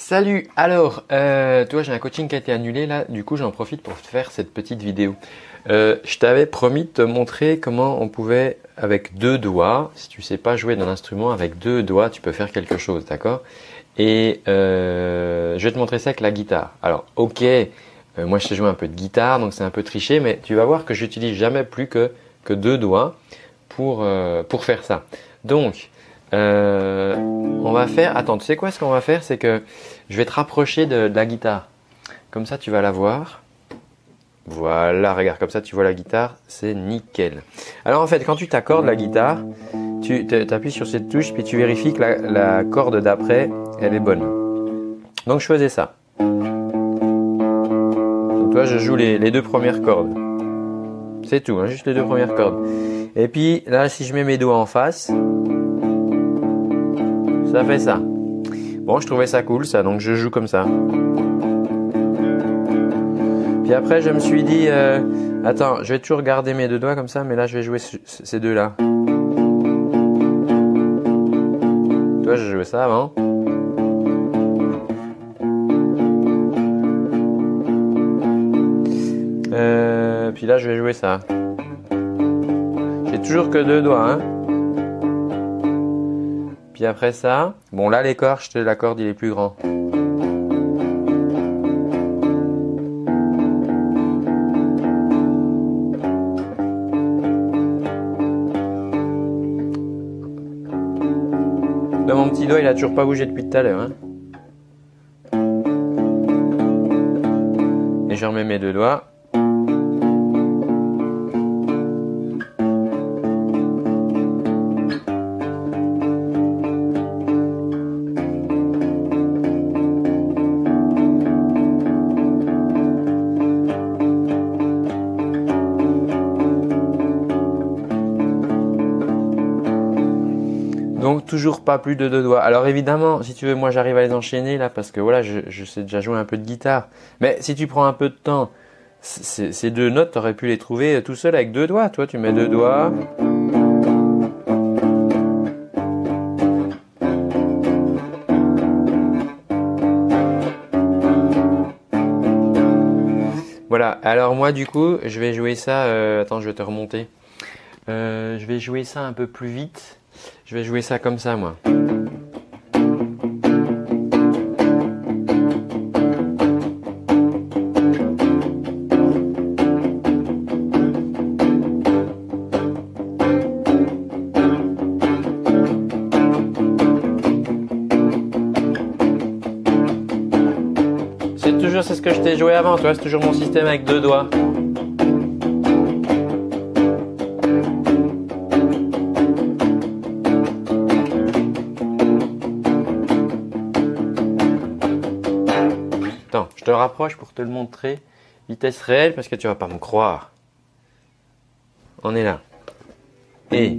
Salut, alors, euh, toi j'ai un coaching qui a été annulé là, du coup j'en profite pour te faire cette petite vidéo. Euh, je t'avais promis de te montrer comment on pouvait avec deux doigts, si tu sais pas jouer d'un instrument avec deux doigts, tu peux faire quelque chose, d'accord? Et euh, je vais te montrer ça avec la guitare. Alors, ok, euh, moi je sais jouer un peu de guitare, donc c'est un peu triché, mais tu vas voir que j'utilise jamais plus que, que deux doigts pour, euh, pour faire ça. Donc, euh, on va faire. Attends, tu sais quoi Ce qu'on va faire, c'est que je vais te rapprocher de, la guitare. Comme ça, tu vas la voir. Voilà, regarde, comme ça, tu vois la guitare, c'est nickel. Alors en fait, quand tu t'accordes la guitare, tu appuies sur cette touche, puis tu vérifies que la, la corde d'après, elle est bonne. Donc je faisais ça. Donc toi, je joue les, les deux premières cordes. C'est tout, hein, juste les deux premières cordes. Et puis là, si je mets mes doigts en face, ça fait ça. Bon, je trouvais ça cool, ça, donc je joue comme ça. Puis après, je me suis dit, euh, attends, je vais toujours garder mes deux doigts comme ça, mais là, je vais jouer ces deux-là. Toi, je jouais ça avant. Euh, puis là, je vais jouer ça. J'ai toujours que deux doigts, hein. Puis après ça, bon là l'écorche de la corde il est plus grand. Là mon petit doigt il a toujours pas bougé depuis tout à l'heure. Hein. Et je remets mes deux doigts. Donc toujours pas plus de deux doigts. Alors évidemment, si tu veux, moi j'arrive à les enchaîner là parce que voilà, je, sais déjà jouer un peu de guitare. Mais si tu prends un peu de temps, ces deux notes, tu aurais pu les trouver tout seul avec deux doigts. Toi, tu mets deux doigts. Voilà, alors moi du coup, je vais jouer ça, euh, attends, je vais te remonter. Euh, je vais jouer ça un peu plus vite. Je vais jouer ça comme ça, moi. C'est toujours ce que je t'ai joué avant, toi, c'est toujours mon système avec deux doigts. Je te rapproche pour te le montrer. Vitesse réelle parce que tu vas pas me croire. On est là. Et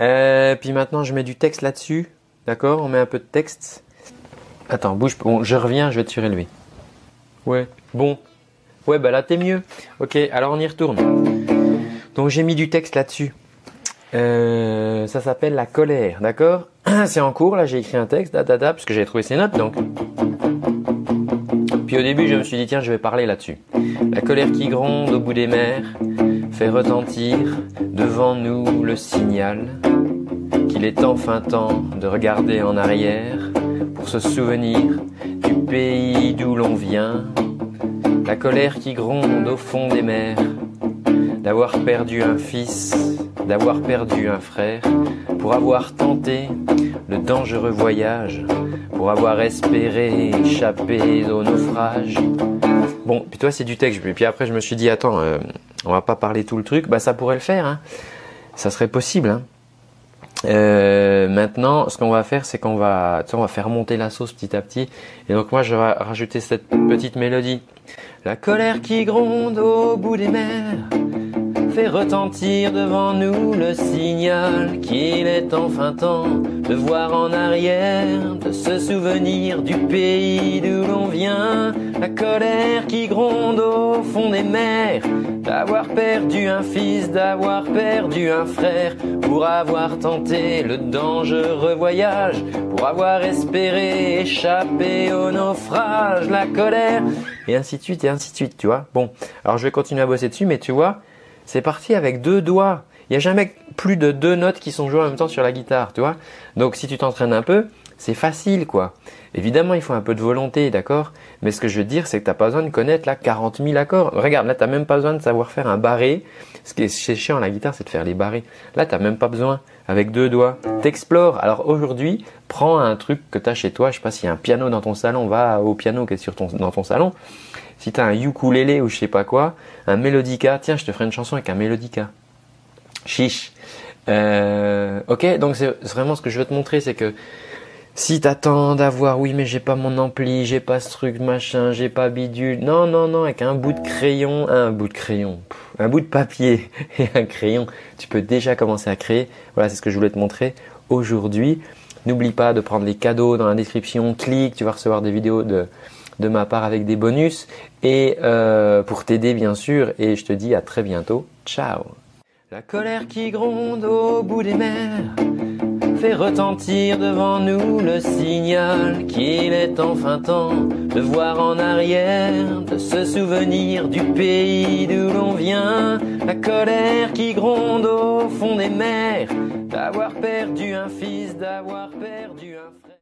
Euh, puis maintenant, je mets du texte là-dessus. D'accord? On met un peu de texte. Attends, bouge. Bon, je reviens, je vais te surélever. Ouais, bon. Ouais, bah là, t'es mieux. Ok, alors on y retourne. Donc, j'ai mis du texte là-dessus. Euh, ça s'appelle la colère, d'accord? C'est en cours, là, j'ai écrit un texte, da, da, da, parce que j'avais trouvé ces notes, donc. Puis au début, je me suis dit, tiens, je vais parler là-dessus. La colère qui gronde au bout des mers fait retentir devant nous le signal qu'il est enfin temps de regarder en arrière pour se souvenir du pays d'où l'on vient. La colère qui gronde au fond des mers, d'avoir perdu un fils, d'avoir perdu un frère, pour avoir tenté le dangereux voyage, pour avoir espéré échapper au naufrage. Bon, puis toi c'est du texte. Puis après je me suis dit attends, euh, on va pas parler tout le truc. Bah ça pourrait le faire. Hein. Ça serait possible. Hein. Euh, maintenant, ce qu'on va faire, c'est qu'on va, faire monter la sauce petit à petit. Et donc moi, je vais rajouter cette petite mélodie. La colère qui gronde au bout des mers fait retentir devant nous le signal qu'il est enfin temps de voir en arrière, de se souvenir du pays d'où l'on vient. La colère qui gronde au fond des mers, d'avoir perdu un fils, d'avoir perdu un frère, pour avoir tenté le dangereux voyage, pour avoir espéré échapper au naufrage, la colère, et ainsi de suite, et ainsi de suite, tu vois. Bon, alors je vais continuer à bosser dessus, mais tu vois, c'est parti avec deux doigts. Il n'y a jamais plus de deux notes qui sont jouées en même temps sur la guitare, tu vois. Donc si tu t'entraînes un peu, c'est facile quoi. Évidemment, il faut un peu de volonté, d'accord Mais ce que je veux dire, c'est que tu n'as pas besoin de connaître là 40 000 accords. Regarde, là, tu n'as même pas besoin de savoir faire un barré. Ce qui est chiant la guitare, c'est de faire les barrés. Là, tu n'as même pas besoin. Avec deux doigts, t'explores. Alors aujourd'hui, prends un truc que tu as chez toi. Je sais pas s'il y a un piano dans ton salon, va au piano qui est sur ton, dans ton salon. Si tu un ukulélé ou je sais pas quoi, un mélodica, tiens, je te ferai une chanson avec un mélodica. Chiche. Euh, ok, donc c'est vraiment ce que je veux te montrer, c'est que si t'attends d'avoir, oui, mais j'ai pas mon ampli, j'ai pas ce truc, machin, j'ai pas bidule. Non, non, non, avec un bout de crayon, un bout de crayon, un bout de papier et un crayon, tu peux déjà commencer à créer. Voilà, c'est ce que je voulais te montrer aujourd'hui. N'oublie pas de prendre les cadeaux dans la description, clique, tu vas recevoir des vidéos de, de ma part avec des bonus et euh, pour t'aider bien sûr et je te dis à très bientôt. Ciao La colère qui gronde au bout des mers fait retentir devant nous le signal qu'il est enfin temps de voir en arrière, de se souvenir du pays d'où l'on vient. La colère qui gronde au fond des mers, d'avoir perdu un fils, d'avoir perdu un frère.